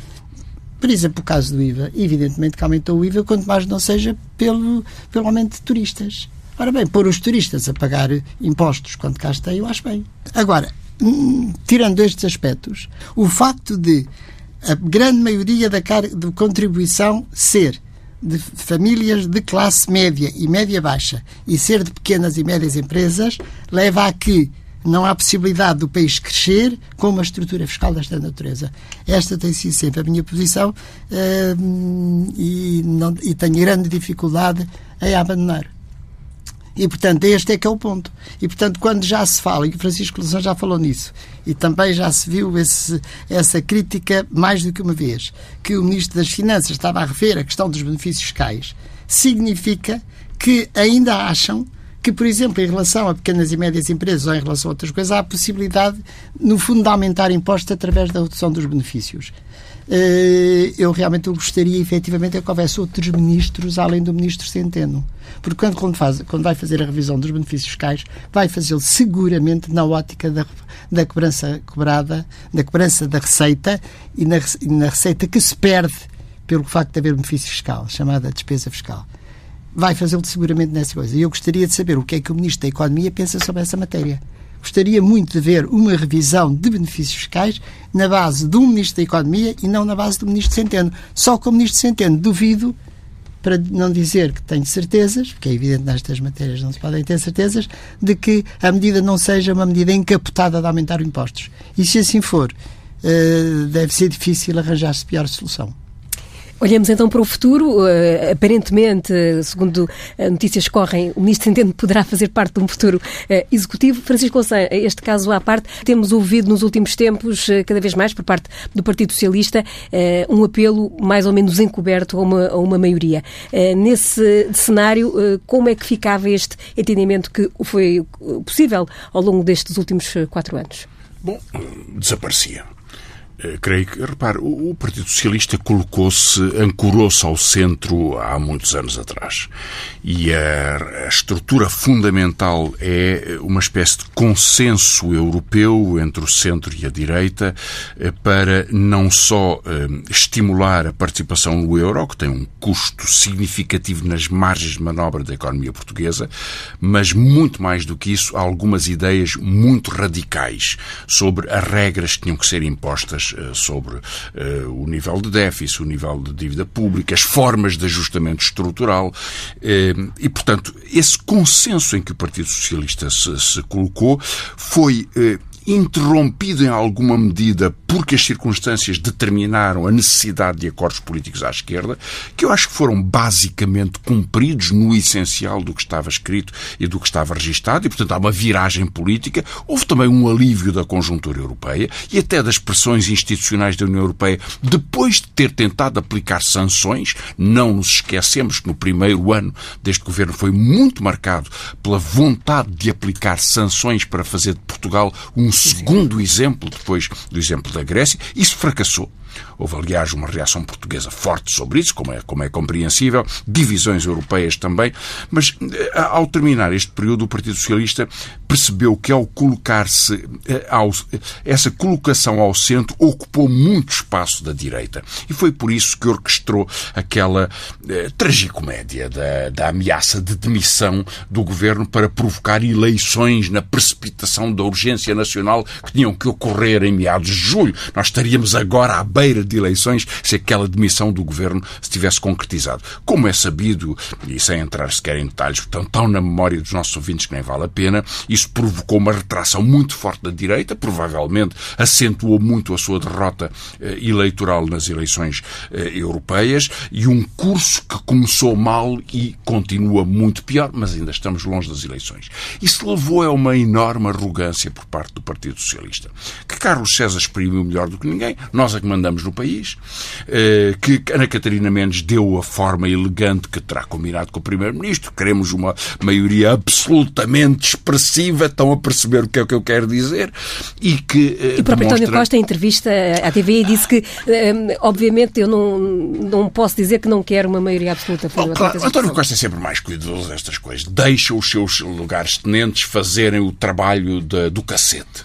por exemplo, o caso do IVA, evidentemente que aumentou o IVA, quanto mais não seja pelo, pelo aumento de turistas. Ora bem, pôr os turistas a pagar impostos quando cá estão, eu acho bem. Agora, hum, tirando estes aspectos, o facto de a grande maioria da, da contribuição ser de famílias de classe média e média baixa e ser de pequenas e médias empresas leva a que não há possibilidade do país crescer com uma estrutura fiscal desta natureza. Esta tem sido sempre a minha posição uh, e, não, e tenho grande dificuldade em abandonar. E, portanto, este é que é o ponto. E, portanto, quando já se fala, e o Francisco Louçã já falou nisso, e também já se viu esse, essa crítica mais do que uma vez, que o Ministro das Finanças estava a rever a questão dos benefícios fiscais, significa que ainda acham que, por exemplo, em relação a pequenas e médias empresas ou em relação a outras coisas, há a possibilidade, no fundo, de aumentar impostos através da redução dos benefícios. Eh, eu realmente gostaria, efetivamente, é que houvesse outros ministros além do ministro Centeno. Porque quando, quando, faz, quando vai fazer a revisão dos benefícios fiscais, vai fazê-lo seguramente na ótica da, da cobrança cobrada, da cobrança da receita e na, e na receita que se perde pelo facto de haver benefício fiscal, chamada despesa fiscal. Vai fazê-lo seguramente nessa coisa. E eu gostaria de saber o que é que o Ministro da Economia pensa sobre essa matéria. Gostaria muito de ver uma revisão de benefícios fiscais na base do Ministro da Economia e não na base do Ministro Centeno. Só com o Ministro Centeno duvido, para não dizer que tenho certezas, porque é evidente nestas matérias não se podem ter certezas, de que a medida não seja uma medida encapotada de aumentar impostos. E se assim for, eh, deve ser difícil arranjar-se pior solução. Olhamos então para o futuro. Uh, aparentemente, segundo uh, notícias correm, o Ministro Centeno poderá fazer parte de um futuro uh, executivo. Francisco Louçã, este caso à parte, temos ouvido nos últimos tempos, cada vez mais, por parte do Partido Socialista, um apelo mais ou menos encoberto a uma, a uma maioria. nesse cenário, como é que ficava este entendimento que foi possível ao longo destes últimos quatro anos? Bom, desaparecia. Eh, creio que, repare, o Partido Socialista colocou-se, ancorou-se ao centro há muitos anos atrás. E a, a, estrutura fundamental é uma espécie de consenso europeu entre o centro e a direita eh, para não só eh, estimular a participação no euro, que tem um custo significativo nas margens de manobra da economia portuguesa, mas muito mais do que isso, algumas ideias muito radicais sobre as regras que tinham que ser impostas eh, sobre uh, o nível de déficit, o nível de dívida pública, as formas de ajustamento estrutural. Uh, e, portanto, esse consenso em que o Partido Socialista se, se colocou foi interrompido em alguma medida porque as circunstâncias determinaram a necessidade de acordos políticos à esquerda, que eu acho que foram basicamente cumpridos no essencial do que estava escrito e do que estava registado, e portanto há uma viragem política. Houve também um alívio da conjuntura europeia e até das pressões institucionais da União Europeia, depois de ter tentado aplicar sanções. Não nos esquecemos que no primeiro ano deste governo foi muito marcado pela vontade de aplicar sanções para fazer de Portugal um segundo exemplo, depois do exemplo da Grécia. Isso fracassou. Houve, aliás, uma reação portuguesa forte sobre isso, como é, como é compreensível, divisões europeias também, mas eh, ao terminar este período, o Partido Socialista percebeu que ao colocar-se, eh, essa colocação ao centro ocupou muito espaço da direita. E foi por isso que orquestrou aquela eh, tragicomédia da, da ameaça de demissão do governo para provocar eleições na precipitação da urgência nacional que tinham que ocorrer em meados de julho. Nós estaríamos agora à beira de eleições se aquela demissão do governo se tivesse concretizado. Como é sabido, e sem entrar sequer em detalhes, portanto, tão na memória dos nossos ouvintes que nem vale a pena, isso provocou uma retração muito forte da direita, provavelmente acentuou muito a sua derrota eh, eleitoral nas eleições eh, europeias e um curso que começou mal e continua muito pior, mas ainda estamos longe das eleições. Isso levou a uma enorme arrogância por parte do Partido Socialista, que Carlos César exprimiu melhor do que ninguém, nós a que mandamos no país, eh, que Ana Catarina Mendes deu a forma elegante que terá combinado com o Primeiro-Ministro. Queremos uma maioria absolutamente expressiva, estão a perceber o que é que eu quero dizer, e que. Eh, e o próprio demonstra... António Costa, em entrevista à TV, disse que, eh, obviamente, eu não, não posso dizer que não quero uma maioria absoluta. Oh, claro, António Costa é sempre mais cuidadoso destas coisas. Deixa os seus lugares tenentes fazerem o trabalho de, do cacete.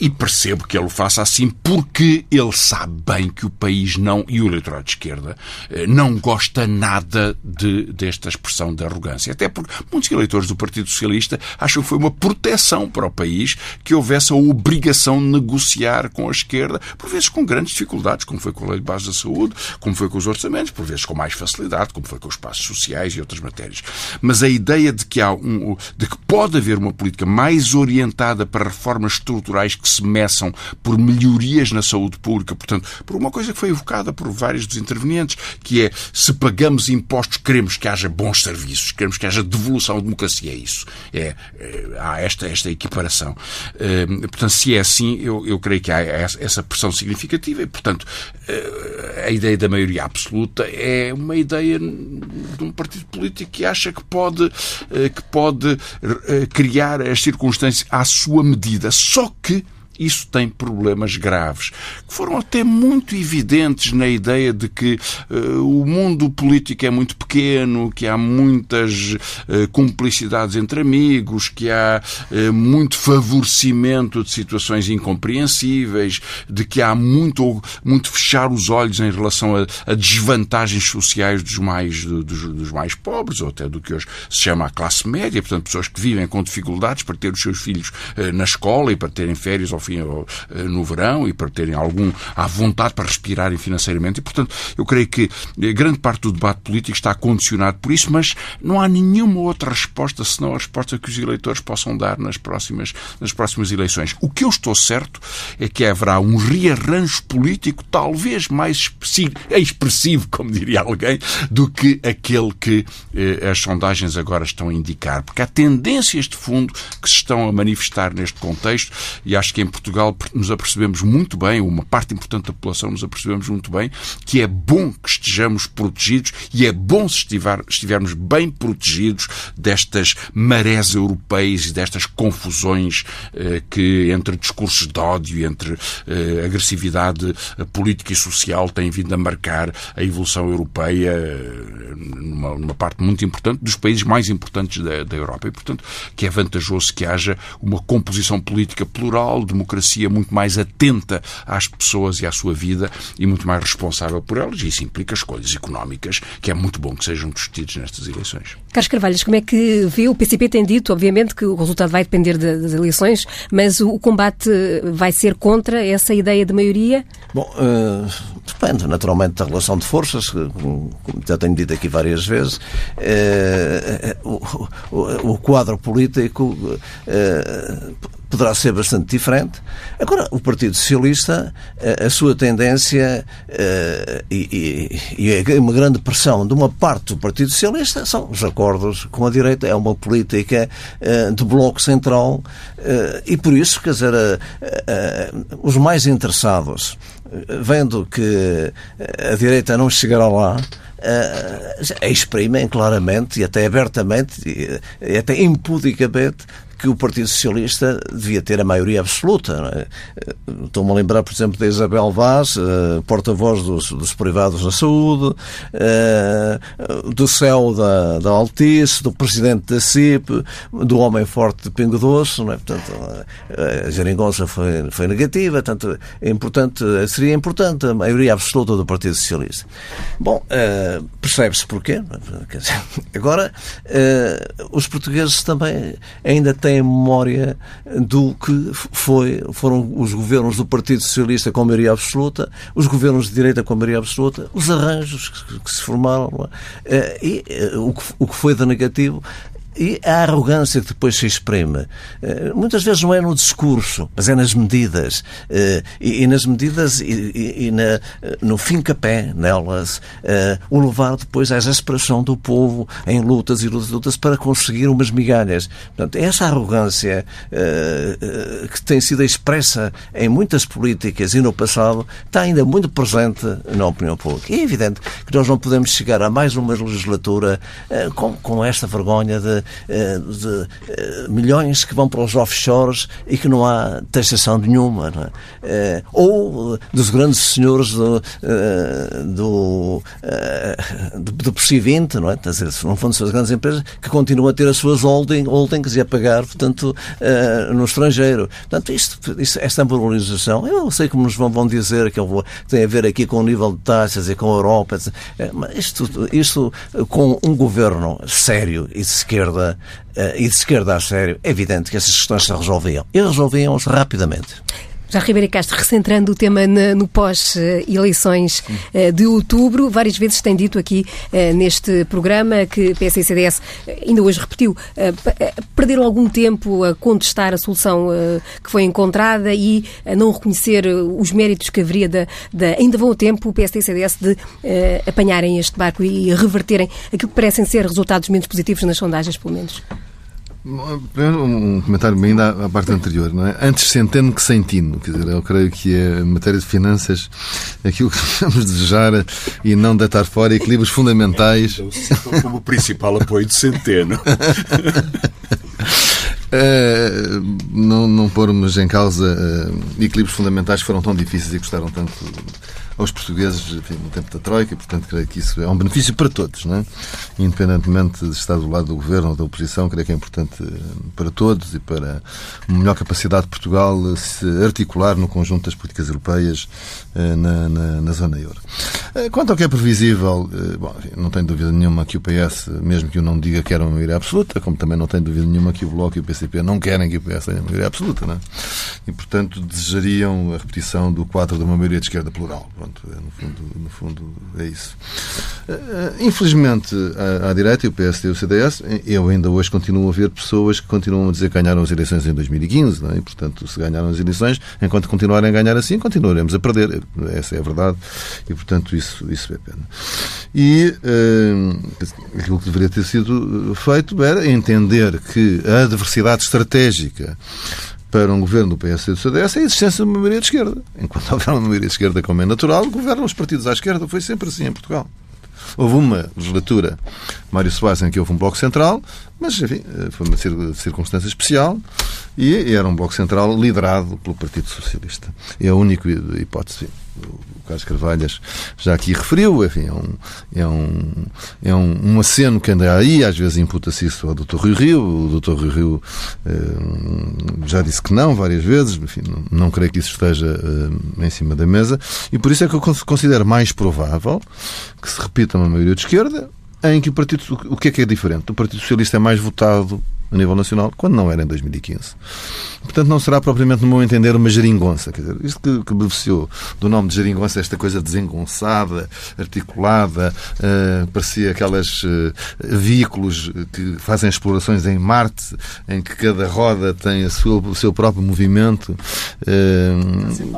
E percebo que ele o faça assim porque ele sabe bem que o país não, e o eleitorado de esquerda, eh, não gosta nada de, desta expressão de arrogância. Até porque muitos eleitores do Partido Socialista acham que foi uma proteção para o país que houvesse a obrigação de negociar com a esquerda, por vezes com grandes dificuldades, como foi com a Lei de Base da Saúde, como foi com os orçamentos, por vezes com mais facilidade, como foi com os espaços sociais e outras matérias. Mas a ideia de que, há um, de que pode haver uma política mais orientada para reformas estruturais que se meçam por melhorias na saúde pública, portanto, por por uma coisa que foi evocada por vários dos intervenientes, que é se pagamos impostos, queremos que haja bons serviços, queremos que haja devolução à democracia. É isso. É, é, há esta, esta equiparação. Eh, portanto, se é assim, eu, eu creio que há essa pressão significativa e, portanto, eh, a ideia da maioria absoluta é uma ideia de um partido político que acha que pode, eh, que pode criar as circunstâncias à sua medida. Só que isso tem problemas graves, que foram até muito evidentes na ideia de que uh, o mundo político é muito pequeno, que há muitas uh, cumplicidades entre amigos, que há uh, muito favorecimento de situações incompreensíveis, de que há muito, muito fechar os olhos em relação a, a desvantagens sociais dos mais, dos, dos, mais pobres, ou até do que hoje se chama a classe média, portanto, pessoas que vivem com dificuldades para ter os seus filhos na escola e para terem férias ao fim eh, no verão e para terem algum à vontade para respirarem financeiramente. E, portanto, eu creio que eh, grande parte do debate político está condicionado por isso, mas não há nenhuma outra resposta senão a resposta que os eleitores possam dar nas próximas, nas próximas eleições. O que eu estou certo é que haverá um rearranjo político talvez mais expressivo, [laughs] como diria alguém, do que aquele que eh, as sondagens agora estão a indicar. Porque há tendências de fundo que se estão a manifestar neste contexto e acho que em Portugal nos apercebemos muito bem, uma parte importante da população nos apercebemos muito bem, que é bom que estejamos protegidos e é bom se estiver, estivermos bem protegidos destas marés europeias e destas confusões eh, que entre discursos de ódio e entre eh, agressividade política e social têm vindo a marcar a evolução europeia eh, numa, numa parte muito importante dos países mais importantes da, da Europa. E, portanto, que é vantajoso que haja uma composição política plural, democracia democracia muito mais atenta às pessoas e à sua vida e muito mais responsável por elas, e isso implica escolhas económicas, que é muito bom que sejam discutidas nestas eleições. Carlos Carvalhos, como é que vê? O PCP tem dito, obviamente, que o resultado vai depender das eleições, mas o combate vai ser contra essa ideia de maioria? Bom, uh, depende naturalmente da relação de forças, como já tenho dito aqui várias vezes. Uh, o, o, o, quadro político uh, poderá ser bastante diferente. Agora, o Partido Socialista, a, sua tendência e, e, e uma grande pressão de uma parte do Partido Socialista são os acordos com a direita. É uma política de bloco central e, por isso, quer dizer, os mais interessados vendo que a direita não chegará lá, exprimem claramente e até abertamente e até impudicamente que o Partido Socialista devia ter a maioria absoluta. É? Estou-me a lembrar, por exemplo, de Isabel Vaz, uh, porta-voz dos, dos, privados na saúde, uh, do céu da, da Altice, do presidente da CIP, do homem forte de Pingo Doce. É? Portanto, a geringonça foi, foi negativa, portanto, é importante, seria importante a maioria absoluta do Partido Socialista. Bom, percebe-se porquê. [laughs] Agora, os portugueses também ainda têm têm memória do que foi, foram os governos do Partido Socialista com maioria absoluta, os governos de direita com maioria absoluta, os arranjos que, que se formaram é? e eh, o que, o que foi de negativo e a arrogância que depois se exprime, eh, muitas vezes não é no discurso, mas é nas medidas. Eh, e nas medidas e na, no fim capé nelas, eh, o levar depois à exasperação do povo em lutas e lutas, lutas para conseguir umas migalhas. Portanto, essa arrogância que tem sido expressa em muitas políticas e no passado está ainda muito presente na opinião pública. E é evidente que nós não podemos chegar a mais uma legislatura com, esta vergonha de eh, de eh, milhões que vão para os offshores e que não há taxação nenhuma. É? Ou dos grandes senhores do, do, do, do PSI 20, não é? Dizer, não fundo as grandes empresas que continuam a ter as suas holding, holdings e a pagar, portanto, no estrangeiro. Portanto, isto, isto, esta valorização, eu sei como nos vão, vão dizer que vou, tem a ver aqui com o nível de taxas e com a Europa, mas isto, isto com um governo sério e de esquerda esquerda uh, e de esquerda a sério, é evidente que essas questões se resolviam. E resolviam-se rapidamente. Já Ribeiro Castro, recentrando o tema no pós-eleições eh, de outubro, várias vezes tem dito aqui eh, neste programa que PS e CDS, eh, ainda hoje repetiu, perderam algum tempo a contestar a solução que foi encontrada e a não reconhecer os méritos que haveria da, da ainda vão o tempo o PSD e CDS de apanharem este barco e reverterem aquilo que parecem ser resultados menos positivos nas sondagens, pelo menos. Primeiro, um comentário ainda à parte anterior. Não é? Antes centeno que centino. Quer dizer, eu creio que é, em matéria de finanças, aquilo que devemos [laughs] desejar e não deitar fora equilíbrios fundamentais. Então, como principal apoio de centeno. É, [laughs] não, não pormos em causa uh, equilíbrios fundamentais que foram tão difíceis e custaram tanto aos portugueses enfim, no tempo da Troika, e, portanto, creio que isso é um benefício para todos, não é? Independentemente de estar do lado do governo ou da oposição, creio que é importante eh, para todos e para uma melhor capacidade de Portugal se articular no conjunto das políticas europeias eh, na, na, na zona euro. Eh, quanto ao que é previsível, bom, enfim, não tenho dúvida nenhuma que o PS, mesmo que eu não diga que era uma maioria absoluta, como também não tenho dúvida nenhuma que o Bloco e o PCP não querem que o PS tenha uma maioria absoluta, não é? E, portanto, desejariam a repetição do quadro de uma maioria de esquerda plural. Pronto, é, no, fundo, no fundo é isso. Eh, infelizmente, à, à direita, e o PSD e o CDS, eu ainda hoje continuo a ver pessoas que continuam a dizer que ganharam as eleições em 2015, não é? e, portanto, se ganharam as eleições, enquanto continuarem a ganhar assim, continuaremos a perder. Essa é a verdade, e, portanto, isso, isso é pena. E uh, aquilo que deveria ter sido feito era entender que a adversidade estratégica para um governo do PS e do CDS é a existência de uma maioria de esquerda. Enquanto houver uma maioria de esquerda, como é natural, governam os partidos à esquerda. Foi sempre assim em Portugal. Houve uma legislatura, Mário Soares, em que houve um bloco central, mas, enfim, foi uma circunstância especial e era um bloco central liderado pelo Partido Socialista. É a única hipótese o Carlos Carvalhas já aqui referiu, enfim, é um, é um, é um, um aceno que anda aí, às vezes imputa-se isso ao Dr. Rui Rio, o Dr. Rui Rio eh, já disse que não várias vezes, enfim, não, não creio que isso esteja eh, em cima da mesa, e por isso é que eu considero mais provável que se repita uma maioria de esquerda, em que o Partido, o que é que é diferente? O Partido Socialista é mais votado a nível nacional, quando não era em 2015. Portanto, não será propriamente, no meu entender, uma geringonça. Quer dizer, isto que, que beneficiou do nome de geringonça, esta coisa desengonçada, articulada, uh, parecia aquelas uh, veículos que fazem explorações em Marte, em que cada roda tem a sua, o seu próprio movimento. Uh,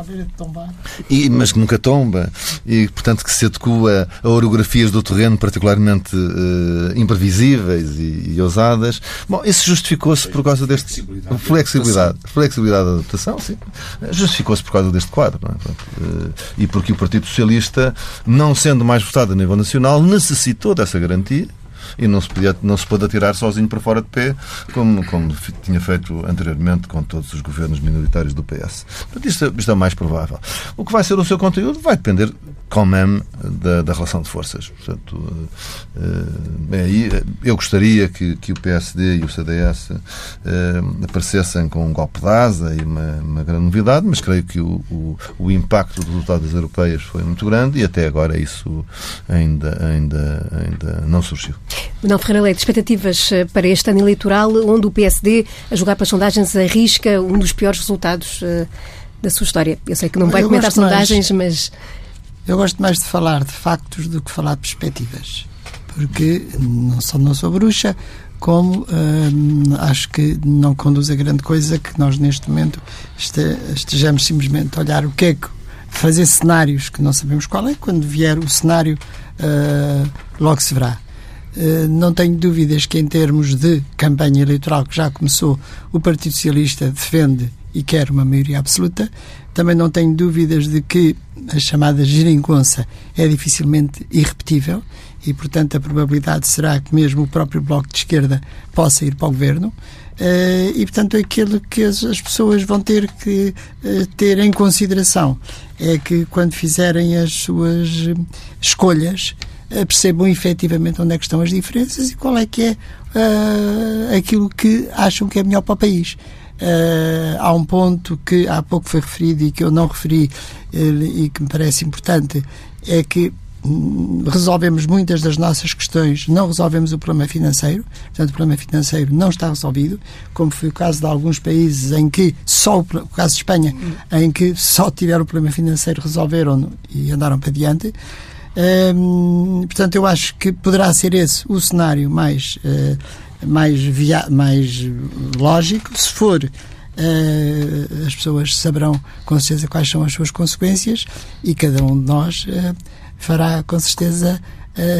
e, mas que nunca tomba. E, portanto, que se adequa a orografias do terreno particularmente imprevisíveis e, e ousadas. Bom, isso justificou-se por causa deste. Flexibilidade. Flexibilidade, flexibilidade da adaptação, sim. Justificou-se por causa deste quadro. É? E porque o Partido Socialista, não sendo mais votado a nível nacional, necessitou dessa garantia e não se, podia, não se pôde atirar sozinho para fora de pé, como, como tinha feito anteriormente com todos os governos minoritários do PS. Portanto, isto, isto é mais provável. O que vai ser o seu conteúdo vai depender, como mesmo, da, da relação de forças. Portanto, é aí, eu gostaria que, que o PSD e o CDS eh, aparecessem com um golpe de asa e uma, uma grande novidade, mas creio que o, o, o impacto dos resultados europeias foi muito grande e até agora isso ainda, ainda, ainda não surgiu. Manuel Ferreira Leite, expectativas eh, para este ano eleitoral, onde o PSD, a julgar pelas sondagens, arrisca um dos piores resultados uh, da sua história. Eu sei que não vai eu comentar sondagens, mais, mas. Eu gosto mais de falar de factos do que falar de perspectivas. Porque não só não sou bruxa, como uh, acho que não conduz a grande coisa que nós neste momento estejamos simplesmente a olhar o que é que fazer cenários que não sabemos qual é, quando vier o cenário uh, logo se verá. Eh, não tenho dúvidas que, em termos de campanha eleitoral que já começou, o Partido Socialista defende e quer uma maioria absoluta. Também não tenho dúvidas de que a chamada geringonça é dificilmente irrepetível e, portanto, a probabilidade será que mesmo o próprio Bloco de Esquerda possa ir para o governo. Uh, e, portanto, aquilo que as, as pessoas vão ter que uh, ter em consideração é que, quando fizerem as suas escolhas, percebam efetivamente onde é que estão as diferenças e qual é que é aquilo que acham que é melhor para o país. Uh, há um ponto que há pouco foi referido e que eu não referi uh, e que me parece importante, é que hum, resolvemos muitas das nossas questões, não resolvemos o problema financeiro, portanto, o problema financeiro não está resolvido, como foi o caso de alguns países em que só, o caso de Espanha, em que só tiveram o problema financeiro, resolveram e andaram para diante. Hum, portanto, eu acho que poderá ser esse o cenário mais, uh, mais, via mais lógico. Se for uh, as pessoas saberão com certeza quais são as suas consequências e cada um de nós uh, fará com certeza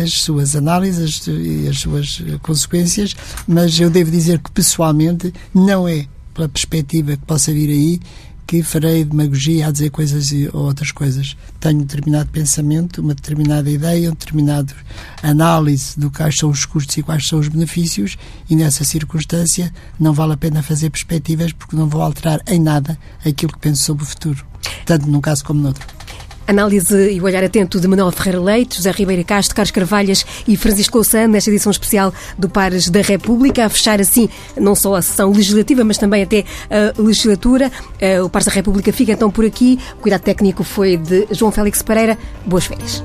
as suas análises e as suas consequências, mas eu devo dizer que pessoalmente não é pela perspectiva que possa vir aí que farei demagogia a dizer coisas ou outras coisas. Tenho um determinado pensamento, uma determinada ideia, uma determinada análise do quais são os custos e quais são os benefícios, e nessa circunstância não vale a pena fazer perspectivas porque não vou alterar em nada aquilo que penso sobre o futuro, tanto num caso como no outro. Análise e o olhar atento de Manuel Ferreira Leite, José Ribeiro Castro, Carlos Carvalhas e Francisco Louçã, nesta edição especial do Pares da República, a fechar assim não só a sessão legislativa, mas também até a legislatura. Eh, o Pares da República fica então por aqui. O cuidado técnico foi de João Félix Pereira. Boas férias.